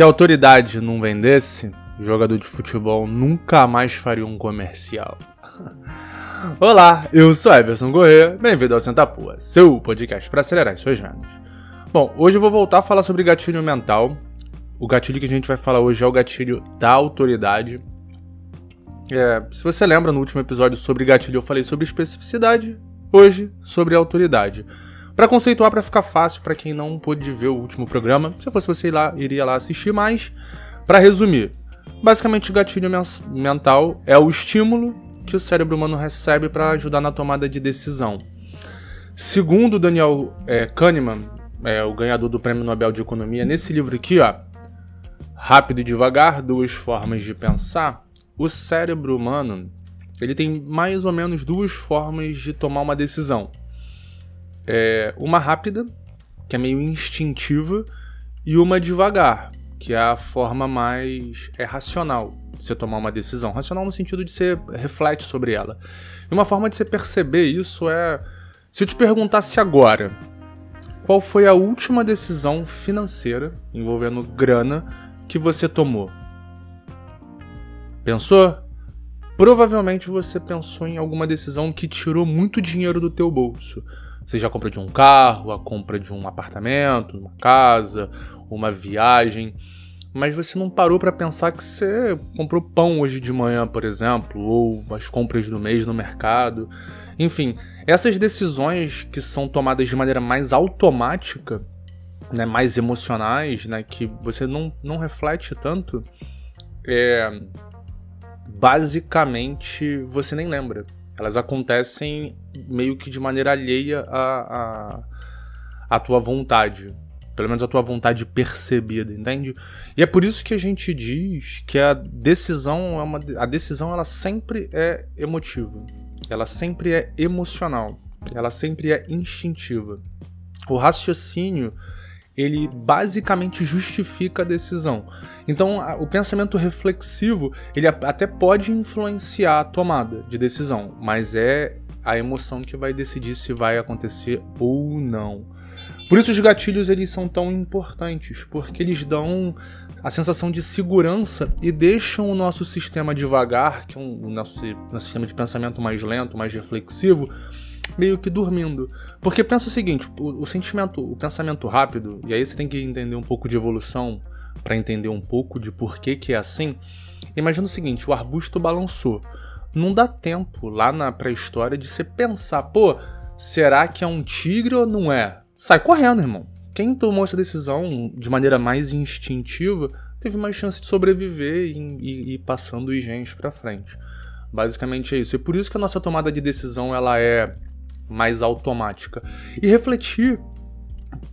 Se a autoridade não vendesse, o jogador de futebol nunca mais faria um comercial. Olá, eu sou Everson Corrêa, bem-vindo ao Sentapua, seu podcast para acelerar as suas vendas. Bom, hoje eu vou voltar a falar sobre gatilho mental. O gatilho que a gente vai falar hoje é o gatilho da autoridade. É, se você lembra, no último episódio sobre gatilho eu falei sobre especificidade, hoje sobre autoridade. Para conceituar, para ficar fácil para quem não pôde ver o último programa, se fosse você ir lá, iria lá assistir mais. Para resumir, basicamente o gatilho mental é o estímulo que o cérebro humano recebe para ajudar na tomada de decisão. Segundo Daniel é, Kahneman, é, o ganhador do Prêmio Nobel de Economia, nesse livro aqui, ó, Rápido e Devagar, Duas Formas de Pensar, o cérebro humano ele tem mais ou menos duas formas de tomar uma decisão. É uma rápida, que é meio instintiva, e uma devagar, que é a forma mais é racional de você tomar uma decisão. Racional no sentido de você reflete sobre ela. E uma forma de você perceber isso é se eu te perguntasse agora, qual foi a última decisão financeira envolvendo grana que você tomou? Pensou? Provavelmente você pensou em alguma decisão que tirou muito dinheiro do teu bolso. Seja a compra de um carro, a compra de um apartamento, uma casa, uma viagem. Mas você não parou para pensar que você comprou pão hoje de manhã, por exemplo, ou as compras do mês no mercado. Enfim, essas decisões que são tomadas de maneira mais automática, né, mais emocionais, né, que você não, não reflete tanto, é, basicamente você nem lembra. Elas acontecem meio que de maneira alheia à, à, à tua vontade. Pelo menos a tua vontade percebida, entende? E é por isso que a gente diz que a decisão é uma. A decisão ela sempre é emotiva. Ela sempre é emocional. Ela sempre é instintiva. O raciocínio ele basicamente justifica a decisão. Então, o pensamento reflexivo, ele até pode influenciar a tomada de decisão, mas é a emoção que vai decidir se vai acontecer ou não. Por isso os gatilhos eles são tão importantes, porque eles dão a sensação de segurança e deixam o nosso sistema devagar, que é um, o nosso, nosso sistema de pensamento mais lento, mais reflexivo, meio que dormindo. Porque pensa o seguinte, o, o sentimento, o pensamento rápido, e aí você tem que entender um pouco de evolução para entender um pouco de por que que é assim. Imagina o seguinte, o arbusto balançou. Não dá tempo lá na pré-história de você pensar, pô, será que é um tigre ou não é? Sai correndo, irmão. Quem tomou essa decisão de maneira mais instintiva teve mais chance de sobreviver e, e, e passando os genes para frente. Basicamente é isso. E por isso que a nossa tomada de decisão ela é mais automática. E refletir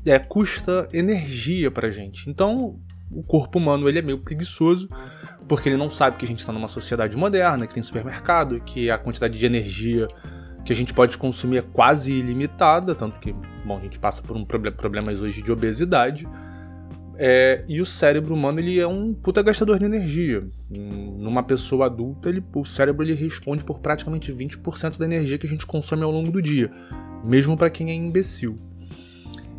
é, custa energia pra gente. Então, o corpo humano ele é meio preguiçoso, porque ele não sabe que a gente está numa sociedade moderna, que tem supermercado, que a quantidade de energia que a gente pode consumir é quase ilimitada, tanto que, bom, a gente passa por um problem problemas hoje de obesidade. É, e o cérebro humano ele é um puta gastador de energia. Numa pessoa adulta, ele, o cérebro ele responde por praticamente 20% da energia que a gente consome ao longo do dia, mesmo para quem é imbecil.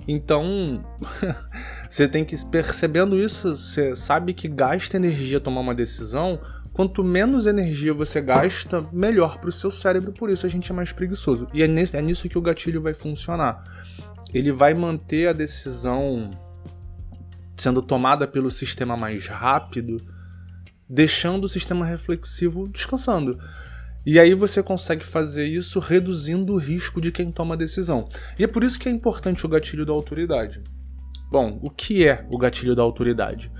Então, você tem que percebendo isso, você sabe que gasta energia tomar uma decisão. Quanto menos energia você gasta, melhor para o seu cérebro, por isso a gente é mais preguiçoso. E é, nesse, é nisso que o gatilho vai funcionar. Ele vai manter a decisão sendo tomada pelo sistema mais rápido, deixando o sistema reflexivo descansando. E aí você consegue fazer isso reduzindo o risco de quem toma a decisão. E é por isso que é importante o gatilho da autoridade. Bom, o que é o gatilho da autoridade?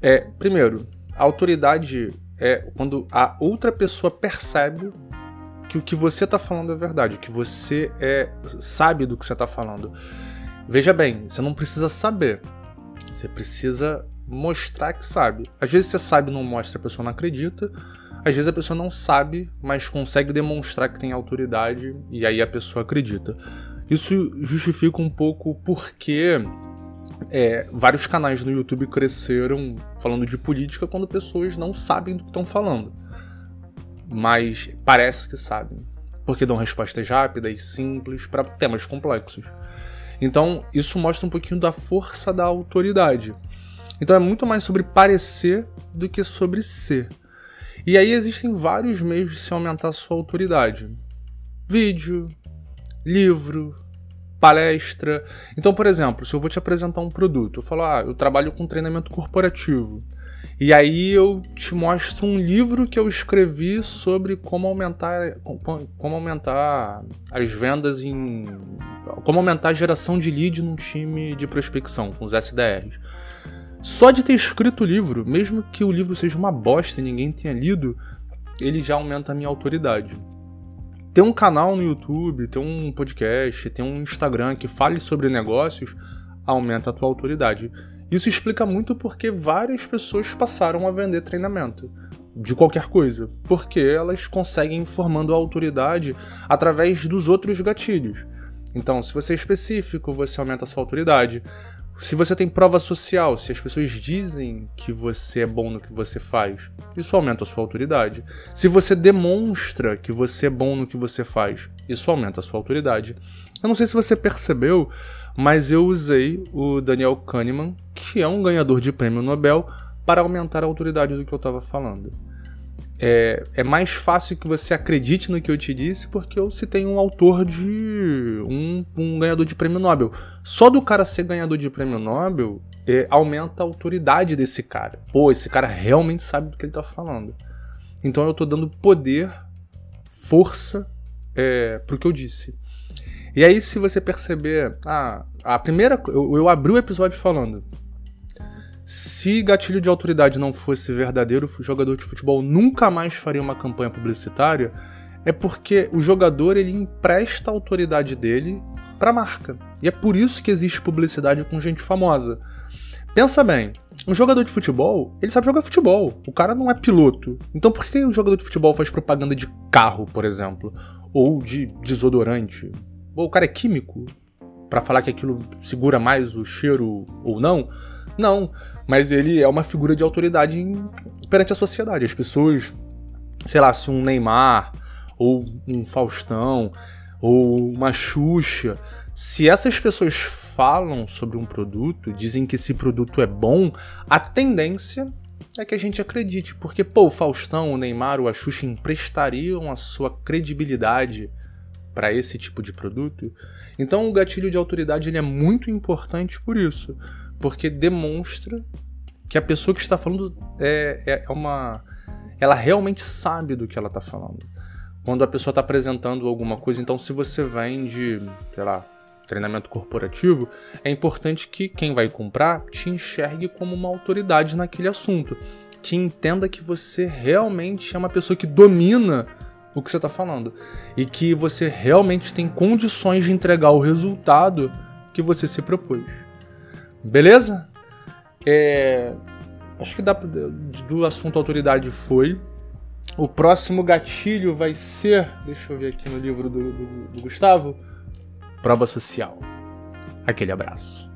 É, primeiro, a autoridade é quando a outra pessoa percebe que o que você está falando é verdade, que você é sabe do que você está falando. Veja bem, você não precisa saber, você precisa mostrar que sabe. Às vezes você sabe e não mostra, a pessoa não acredita. Às vezes a pessoa não sabe, mas consegue demonstrar que tem autoridade e aí a pessoa acredita. Isso justifica um pouco porque é, vários canais no YouTube cresceram falando de política quando pessoas não sabem do que estão falando. Mas parece que sabem. Porque dão respostas rápidas, simples, para temas complexos. Então, isso mostra um pouquinho da força da autoridade. Então é muito mais sobre parecer do que sobre ser. E aí existem vários meios de se aumentar a sua autoridade: vídeo, livro, palestra. Então, por exemplo, se eu vou te apresentar um produto, eu falo, ah, eu trabalho com treinamento corporativo. E aí eu te mostro um livro que eu escrevi sobre como aumentar, como aumentar as vendas em. como aumentar a geração de lead num time de prospecção, com os SDRs. Só de ter escrito o livro, mesmo que o livro seja uma bosta e ninguém tenha lido, ele já aumenta a minha autoridade ter um canal no YouTube, ter um podcast, ter um Instagram que fale sobre negócios aumenta a tua autoridade. Isso explica muito porque várias pessoas passaram a vender treinamento de qualquer coisa, porque elas conseguem informando a autoridade através dos outros gatilhos. Então, se você é específico, você aumenta a sua autoridade. Se você tem prova social, se as pessoas dizem que você é bom no que você faz, isso aumenta a sua autoridade. Se você demonstra que você é bom no que você faz, isso aumenta a sua autoridade. Eu não sei se você percebeu, mas eu usei o Daniel Kahneman, que é um ganhador de prêmio Nobel, para aumentar a autoridade do que eu estava falando é, é mais fácil que você acredite no que eu te disse porque eu citei um autor de. um, um ganhador de prêmio Nobel. Só do cara ser ganhador de prêmio Nobel é, aumenta a autoridade desse cara. Pô, esse cara realmente sabe do que ele tá falando. Então eu tô dando poder, força é, pro que eu disse. E aí, se você perceber. Ah, a primeira. Eu, eu abri o episódio falando. Se gatilho de autoridade não fosse verdadeiro, o jogador de futebol nunca mais faria uma campanha publicitária, é porque o jogador ele empresta a autoridade dele para a marca. E é por isso que existe publicidade com gente famosa. Pensa bem, um jogador de futebol, ele sabe jogar futebol. O cara não é piloto. Então por que o jogador de futebol faz propaganda de carro, por exemplo? Ou de desodorante? Ou o cara é químico? para falar que aquilo segura mais o cheiro ou não? Não mas ele é uma figura de autoridade em, perante a sociedade. As pessoas, sei lá, se um Neymar, ou um Faustão, ou uma Xuxa, se essas pessoas falam sobre um produto, dizem que esse produto é bom, a tendência é que a gente acredite, porque pô, o Faustão, o Neymar a Xuxa emprestariam a sua credibilidade para esse tipo de produto. Então o gatilho de autoridade ele é muito importante por isso porque demonstra que a pessoa que está falando é, é, é uma. Ela realmente sabe do que ela está falando. Quando a pessoa está apresentando alguma coisa, então se você vende, sei lá, treinamento corporativo, é importante que quem vai comprar te enxergue como uma autoridade naquele assunto. Que entenda que você realmente é uma pessoa que domina o que você está falando. E que você realmente tem condições de entregar o resultado que você se propôs. Beleza? É, acho que dá do assunto autoridade foi. O próximo gatilho vai ser, deixa eu ver aqui no livro do, do, do Gustavo, prova social. Aquele abraço.